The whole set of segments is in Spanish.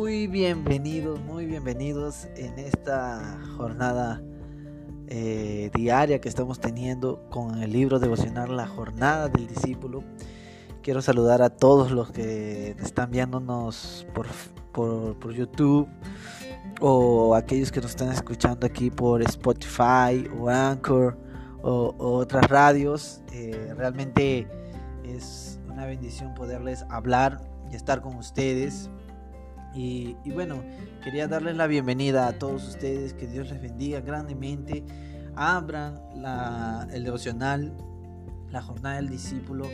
Muy bienvenidos, muy bienvenidos en esta jornada eh, diaria que estamos teniendo con el libro devocional La Jornada del Discípulo. Quiero saludar a todos los que están viéndonos por, por, YouTube o aquellos que nos están escuchando aquí por Spotify o Anchor o, otras radios. Eh, realmente es una bendición poderles hablar y estar con ustedes. Y, bueno, quería darles la bienvenida a todos ustedes, que Dios les bendiga grandemente. Abran el devocional, la jornada del discípulo,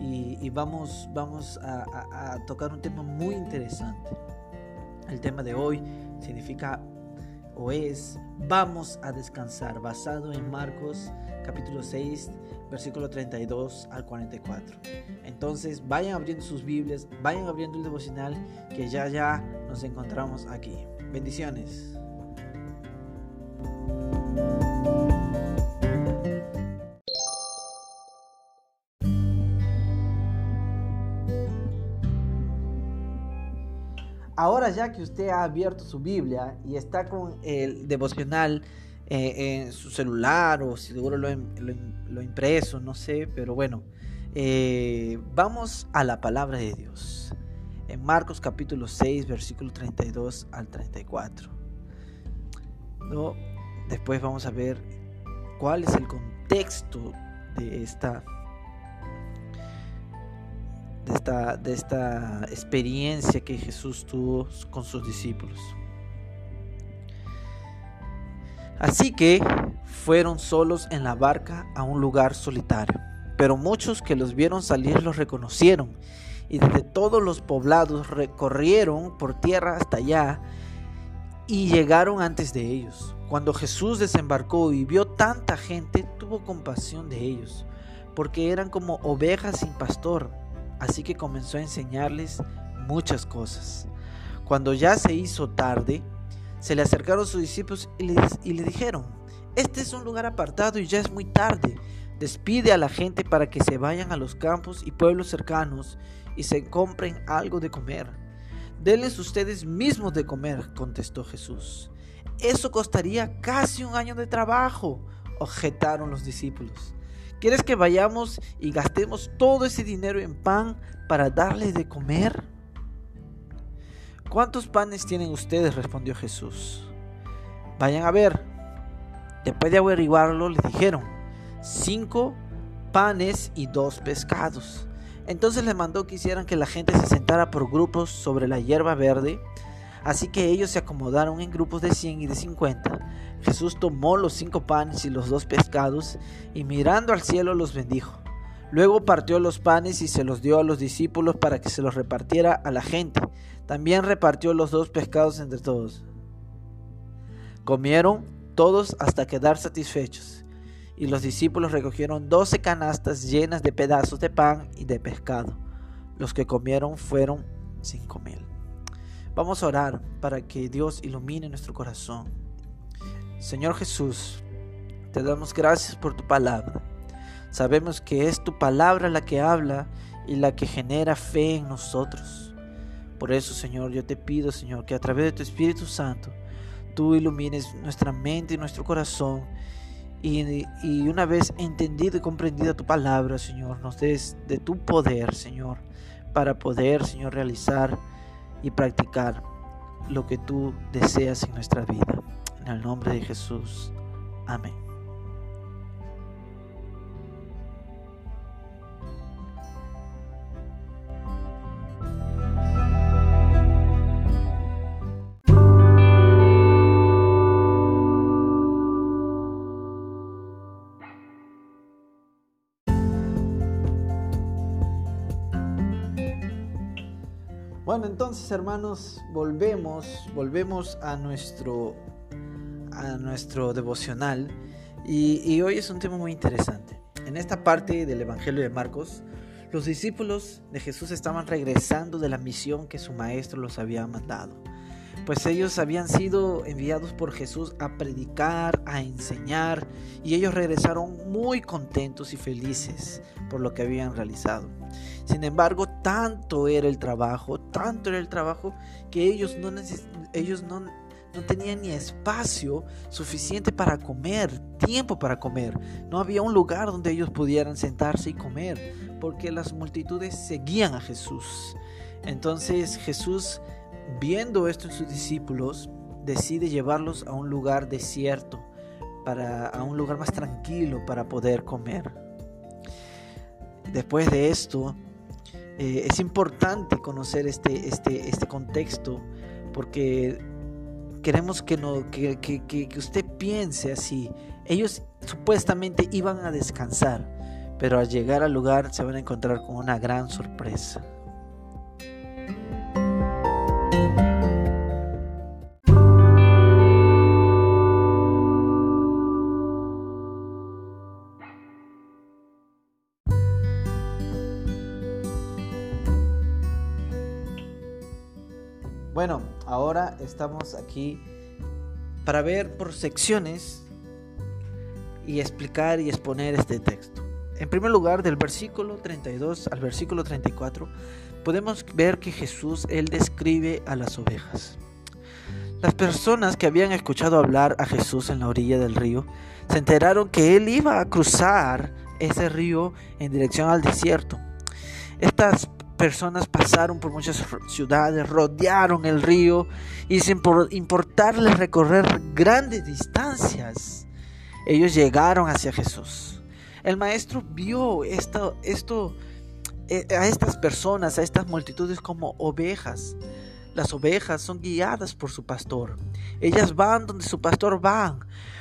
y, vamos, vamos a, tocar un tema muy interesante. El tema de hoy significa o es vamos a descansar, basado en Marcos capítulo 6, versículo 32 al 44. Entonces vayan abriendo sus Biblias, vayan abriendo el devocional, que ya ya nos encontramos aquí. Bendiciones. Ahora ya que usted ha abierto su Biblia y está con el devocional eh, en su celular o seguro lo, lo, impreso, no sé, pero bueno, eh, vamos a la palabra de Dios. En Marcos capítulo 6, versículo 32 al 34. ¿No? Después vamos a ver cuál es el contexto de esta, de esta, de esta experiencia que Jesús tuvo con sus discípulos. Así que fueron solos en la barca a un lugar solitario. Pero muchos que los vieron salir los reconocieron y desde todos los poblados recorrieron por tierra hasta allá y llegaron antes de ellos. Cuando Jesús desembarcó y vio tanta gente, tuvo compasión de ellos, porque eran como ovejas sin pastor, así que comenzó a enseñarles muchas cosas. Cuando ya se hizo tarde, se le acercaron sus discípulos y le, dijeron, este es un lugar apartado y ya es muy tarde. Despide a la gente para que se vayan a los campos y pueblos cercanos y se compren algo de comer. Denles ustedes mismos de comer, contestó Jesús. Eso costaría casi un año de trabajo, objetaron los discípulos. ¿Quieres que vayamos y gastemos todo ese dinero en pan para darles de comer? ¿Cuántos panes tienen ustedes? respondió Jesús. Vayan a ver. Después de averiguarlo, le dijeron, cinco panes y dos pescados. Entonces les mandó que hicieran que la gente se sentara por grupos sobre la hierba verde. Así que ellos se acomodaron en grupos de 100 y de 50. Jesús tomó los cinco panes y los dos pescados y mirando al cielo los bendijo. Luego partió los panes y se los dio a los discípulos para que se los repartiera a la gente. También repartió los dos pescados entre todos. Comieron todos hasta quedar satisfechos. Y los discípulos recogieron doce canastas llenas de pedazos de pan y de pescado. Los que comieron fueron cinco mil. Vamos a orar para que Dios ilumine nuestro corazón. Señor Jesús, te damos gracias por tu palabra. Sabemos que es tu palabra la que habla y la que genera fe en nosotros. Por eso, Señor, yo te pido, Señor, que a través de tu Espíritu Santo, tú ilumines nuestra mente y nuestro corazón. Y, una vez entendido y comprendida tu palabra, Señor, nos des de tu poder, Señor, para poder, Señor, realizar y practicar lo que tú deseas en nuestra vida. En el nombre de Jesús. Amén. Hermanos, volvemos, volvemos a nuestro, a nuestro devocional y, hoy es un tema muy interesante. En esta parte del Evangelio de Marcos, los discípulos de Jesús estaban regresando de la misión que su maestro los había mandado. Pues ellos habían sido enviados por Jesús a predicar, a enseñar, y ellos regresaron muy contentos y felices por lo que habían realizado. Sin embargo, tanto era el trabajo, tanto era el trabajo, que ellos no, ellos no, no tenían ni espacio suficiente para comer, tiempo para comer. No había un lugar donde ellos pudieran sentarse y comer, porque las multitudes seguían a Jesús. Entonces Jesús Viendo esto en sus discípulos, decide llevarlos a un lugar desierto, para, a un lugar más tranquilo para poder comer. Después de esto, eh, es importante conocer este, este, este contexto porque queremos que, no, que, que usted piense así. Ellos supuestamente iban a descansar, pero al llegar al lugar se van a encontrar con una gran sorpresa. Bueno, ahora estamos aquí para ver por secciones y explicar y exponer este texto. En primer lugar, del versículo 32 al versículo 34, podemos ver que Jesús, él describe a las ovejas. Las personas que habían escuchado hablar a Jesús en la orilla del río, se enteraron que él iba a cruzar ese río en dirección al desierto. Estas personas pasaron por muchas ciudades, rodearon el río y sin importarles recorrer grandes distancias, ellos llegaron hacia Jesús. El maestro vio esto, esto a estas personas, a estas multitudes como ovejas. Las ovejas son guiadas por su pastor. Ellas van donde su pastor va,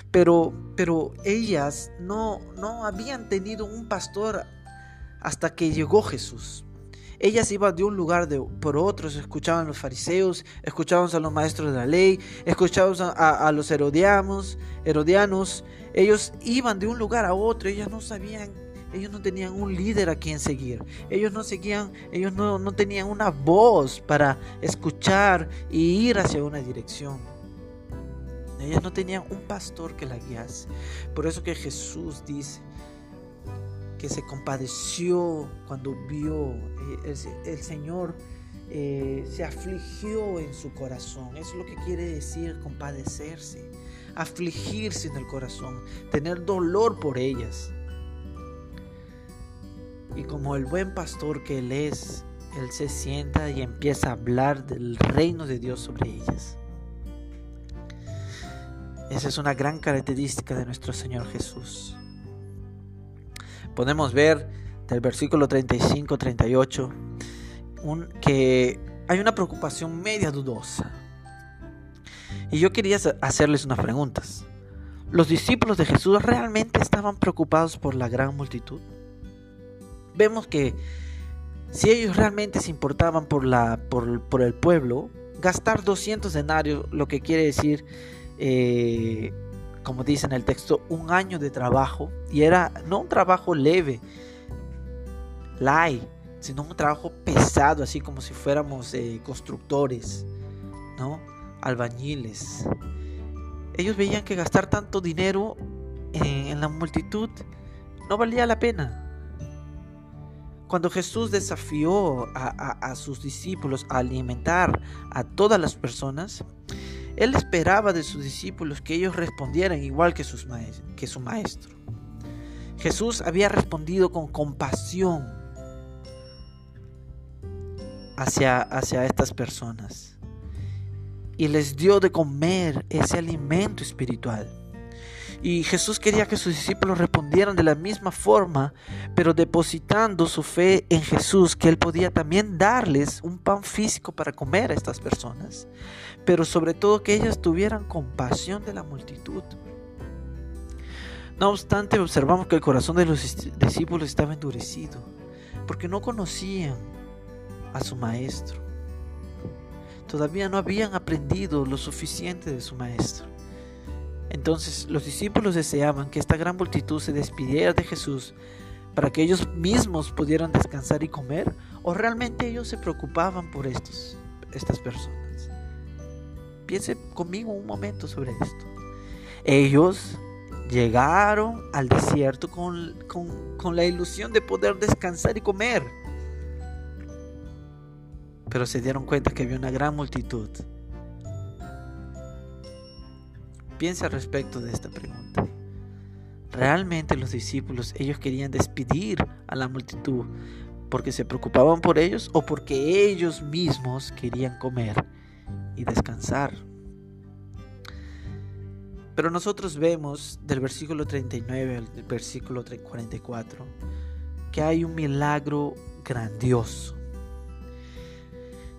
pero, pero ellas no, no habían tenido un pastor hasta que llegó Jesús. Ellas iban de un lugar de, por otro, escuchaban a los fariseos, escuchaban a los maestros de la ley, escuchaban a, los herodianos, herodianos. Ellos iban de un lugar a otro, ellas no sabían, ellos no tenían un líder a quien seguir. Ellos no seguían, ellos no, no tenían una voz para escuchar y ir hacia una dirección. Ellas no tenían un pastor que la guiase. Por eso que Jesús dice, que se compadeció cuando vio eh, el, Señor eh, se afligió en su corazón. Eso es lo que quiere decir compadecerse, afligirse en el corazón, tener dolor por ellas. Y como el buen pastor que Él es, Él se sienta y empieza a hablar del reino de Dios sobre ellas. Esa es una gran característica de nuestro Señor Jesús podemos ver del versículo 35-38 que hay una preocupación media dudosa. Y yo quería hacerles unas preguntas. ¿Los discípulos de Jesús realmente estaban preocupados por la gran multitud? Vemos que si ellos realmente se importaban por, la, por, el pueblo, gastar 200 denarios, lo que quiere decir eh, como dice en el texto, un año de trabajo. Y era no un trabajo leve, light, sino un trabajo pesado, así como si fuéramos eh, constructores, ¿no? Albañiles. Ellos veían que gastar tanto dinero en, la multitud no valía la pena. Cuando Jesús desafió a sus discípulos a alimentar a todas las personas, él esperaba de sus discípulos que ellos respondieran igual que, su maestro. Jesús había respondido con compasión hacia estas personas y les dio de comer ese alimento espiritual. Y Jesús quería que sus discípulos respondieran de la misma forma, pero depositando su fe en Jesús, que Él podía también darles un pan físico para comer a estas personas, pero sobre todo que ellas tuvieran compasión de la multitud. No obstante, observamos que el corazón de los discípulos estaba endurecido, porque no conocían a su maestro. Todavía no habían aprendido lo suficiente de su maestro. Entonces los discípulos deseaban que esta gran multitud se despidiera de Jesús para que ellos mismos pudieran descansar y comer, o realmente ellos se preocupaban por estos, estas personas. Piense conmigo un momento sobre esto. Ellos llegaron al desierto con, con la ilusión de poder descansar y comer. Pero se dieron cuenta que había una gran multitud. Piensa respecto de esta pregunta. Realmente los discípulos, ellos querían despedir a la multitud porque se preocupaban por ellos o porque ellos mismos querían comer y descansar. Pero nosotros vemos del versículo 39 al versículo 44 que hay un milagro grandioso.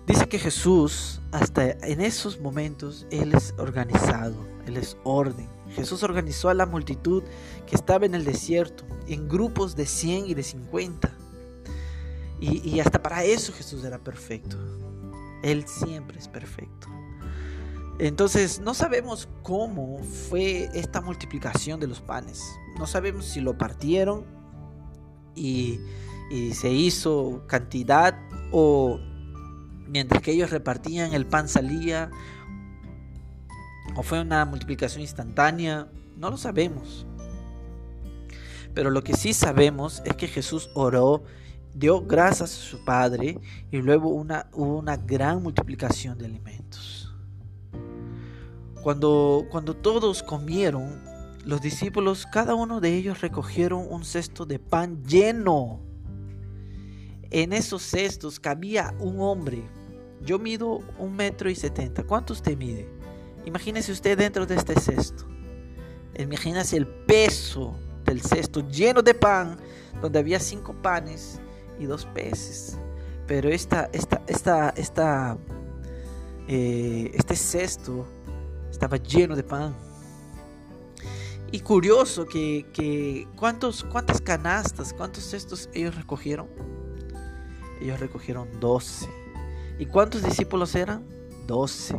Dice que Jesús, hasta en esos momentos, Él es organizado, Él es orden. Jesús organizó a la multitud que estaba en el desierto en grupos de 100 y de 50. Y, y hasta para eso Jesús era perfecto. Él siempre es perfecto. Entonces no sabemos cómo fue esta multiplicación de los panes. No sabemos si lo partieron y, y se hizo cantidad o mientras que ellos repartían el pan salía o fue una multiplicación instantánea, no lo sabemos. Pero lo que sí sabemos es que Jesús oró, dio gracias a su Padre y luego una, hubo una gran multiplicación de alimentos. Cuando, cuando todos comieron, los discípulos, cada uno de ellos recogieron un cesto de pan lleno. En esos cestos cabía un hombre. Yo mido un metro y setenta. ¿Cuánto usted mide? Imagínese usted dentro de este cesto. Imagínese el peso del cesto lleno de pan, donde había cinco panes y dos peces. Pero esta, esta, esta, esta, eh, este cesto estaba lleno de pan. Y curioso que, que ¿cuántos, cuántas canastas, cuántos cestos ellos recogieron. Ellos recogieron doce. ¿Y cuántos discípulos eran? Doce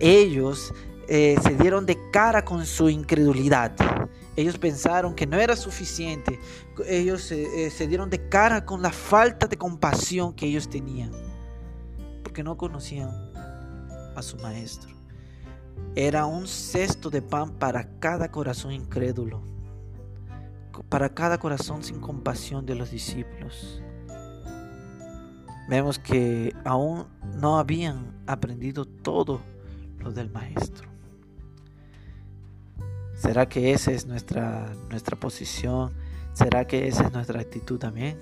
ellos eh, se dieron de cara con su incredulidad. Ellos pensaron que no era suficiente. Ellos eh, se dieron de cara con la falta de compasión que ellos tenían. Porque no conocían a su maestro. Era un cesto de pan para cada corazón incrédulo. Para cada corazón sin compasión de los discípulos. Vemos que aún no habían aprendido todo lo del maestro. ¿Será que esa es nuestra, nuestra posición? ¿Será que esa es nuestra actitud también?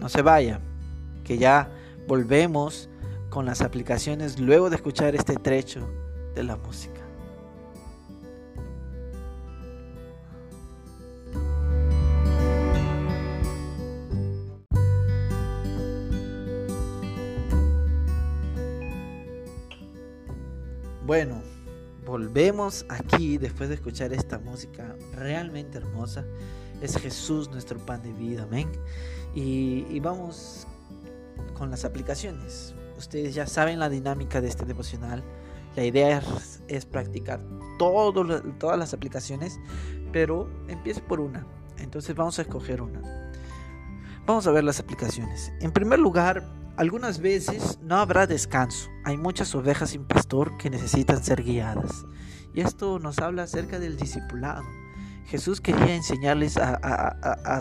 No se vaya, que ya volvemos con las aplicaciones luego de escuchar este trecho de la música. Bueno, volvemos aquí después de escuchar esta música realmente hermosa. Es Jesús nuestro pan de vida, amén. Y, vamos con las aplicaciones. Ustedes ya saben la dinámica de este devocional. La idea es, practicar todas las aplicaciones, pero empiece por una. Entonces vamos a escoger una. Vamos a ver las aplicaciones. En primer lugar, algunas veces no habrá descanso. Hay muchas ovejas sin pastor que necesitan ser guiadas. Y esto nos habla acerca del discipulado. Jesús quería enseñarles a,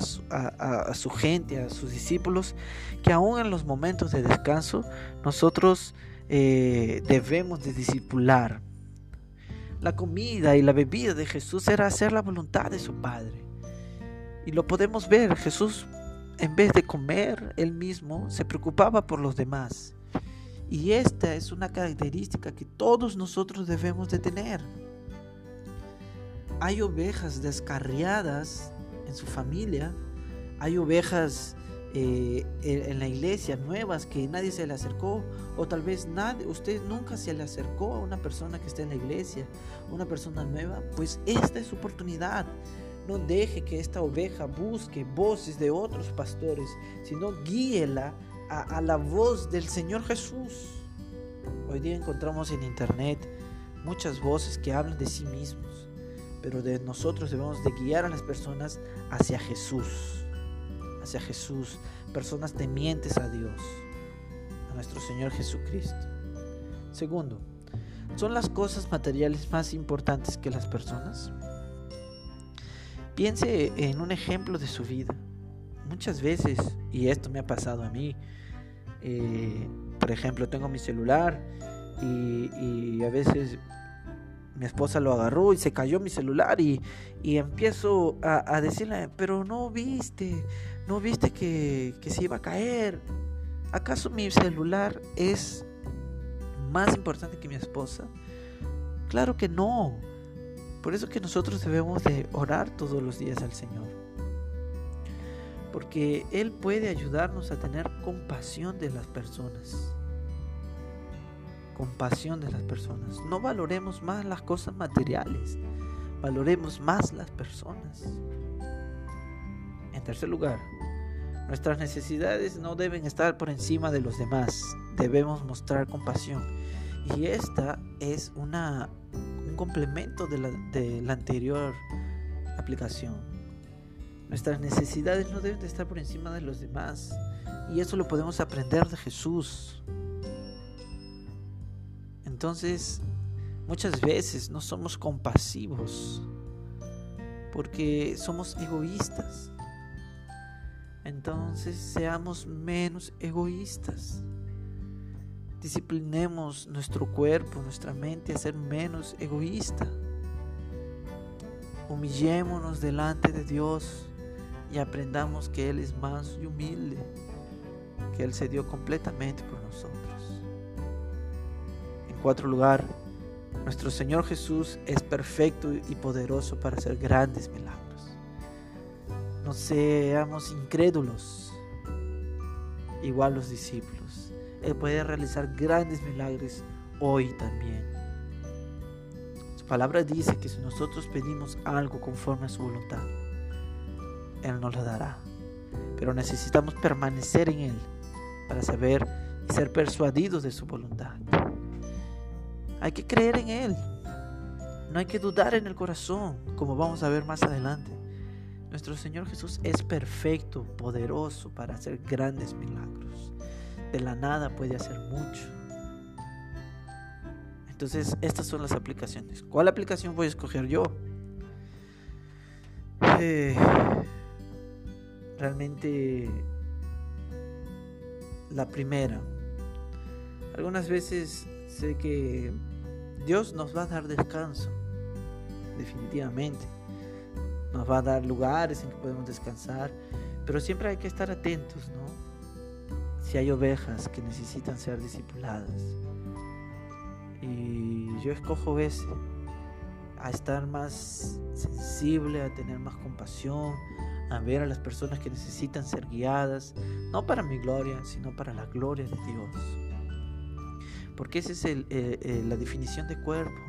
su, gente, a sus discípulos, que aún en los momentos de descanso nosotros eh, debemos de discipular. La comida y la bebida de Jesús era hacer la voluntad de su Padre. Y lo podemos ver, Jesús en vez de comer él mismo, se preocupaba por los demás. Y esta es una característica que todos nosotros debemos de tener. Hay ovejas descarriadas en su familia, hay ovejas eh, en la iglesia nuevas que nadie se le acercó o tal vez nadie, usted nunca se le acercó a una persona que está en la iglesia, una persona nueva, pues esta es su oportunidad no deje que esta oveja busque voces de otros pastores, sino guíela a, la voz del Señor Jesús. Hoy día encontramos en internet muchas voces que hablan de sí mismos, pero de nosotros debemos de guiar a las personas hacia Jesús, hacia Jesús, personas temientes a Dios, a nuestro Señor Jesucristo. Segundo, ¿son las cosas materiales más importantes que las personas? Piense en un ejemplo de su vida. Muchas veces, y esto me ha pasado a mí, eh, por ejemplo, tengo mi celular y, a veces mi esposa lo agarró y se cayó mi celular y, empiezo a, decirle, pero no viste, no viste que, que se iba a caer. ¿Acaso mi celular es más importante que mi esposa? Claro que no. Por eso que nosotros debemos de orar todos los días al Señor. Porque Él puede ayudarnos a tener compasión de las personas. Compasión de las personas. No valoremos más las cosas materiales. Valoremos más las personas. En tercer lugar, nuestras necesidades no deben estar por encima de los demás. Debemos mostrar compasión. Y esta es una complemento de la, anterior aplicación. Nuestras necesidades no deben de estar por encima de los demás. Y eso lo podemos aprender de Jesús. Entonces, muchas veces no somos compasivos porque somos egoístas. Entonces, seamos menos egoístas. Disciplinemos nuestro cuerpo, nuestra mente a ser menos egoísta. Humillémonos delante de Dios y aprendamos que Él es más y humilde, que Él se dio completamente por nosotros. En cuarto lugar, nuestro Señor Jesús es perfecto y poderoso para hacer grandes milagros. No seamos incrédulos, igual los discípulos. Él puede realizar grandes milagros hoy también. Su palabra dice que si nosotros pedimos algo conforme a su voluntad, Él nos lo dará. Pero necesitamos permanecer en Él para saber y ser persuadidos de su voluntad. Hay que creer en Él. No hay que dudar en el corazón, como vamos a ver más adelante. Nuestro Señor Jesús es perfecto, poderoso para hacer grandes milagros de la nada puede hacer mucho. Entonces, estas son las aplicaciones. ¿Cuál aplicación voy a escoger yo? Eh, realmente la primera. Algunas veces sé que Dios nos va a dar descanso, definitivamente. Nos va a dar lugares en que podemos descansar, pero siempre hay que estar atentos, ¿no? Si hay ovejas que necesitan ser discipuladas. Y yo escojo ese, a estar más sensible, a tener más compasión, a ver a las personas que necesitan ser guiadas, no para mi gloria, sino para la gloria de Dios. Porque esa es eh, eh, la definición de cuerpo.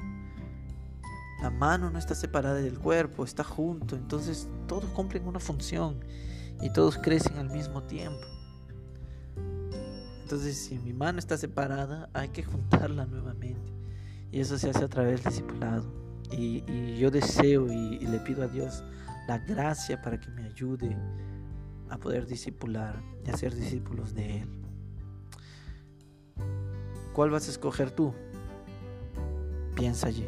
La mano no está separada del cuerpo, está junto, entonces todos cumplen una función y todos crecen al mismo tiempo. Entonces, si mi mano está separada, hay que juntarla nuevamente. Y eso se hace a través del discipulado. Y, yo deseo y, le pido a Dios la gracia para que me ayude a poder discipular y a ser discípulos de Él. ¿Cuál vas a escoger tú? Piensa allí.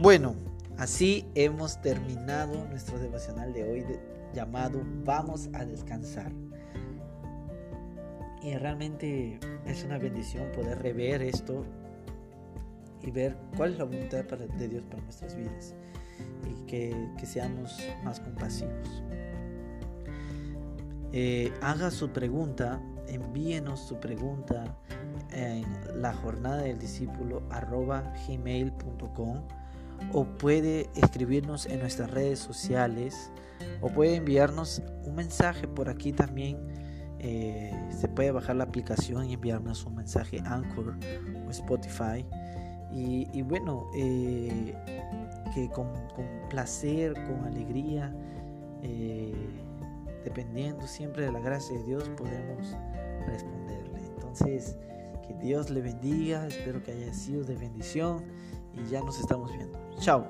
Bueno, así hemos terminado nuestro devocional de hoy llamado Vamos a descansar. Y realmente es una bendición poder rever esto y ver cuál es la voluntad de Dios para nuestras vidas y que, seamos más compasivos. Eh, haga su pregunta, envíenos su pregunta en la jornada del discípulo arroba gmail.com o puede escribirnos en nuestras redes sociales o puede enviarnos un mensaje por aquí también. Eh, se puede bajar la aplicación y enviarnos un mensaje Anchor o Spotify. Y, bueno, eh, que con, placer, con alegría, eh, dependiendo siempre de la gracia de Dios, podemos responderle. Entonces, que Dios le bendiga, espero que haya sido de bendición y ya nos estamos viendo. Chao.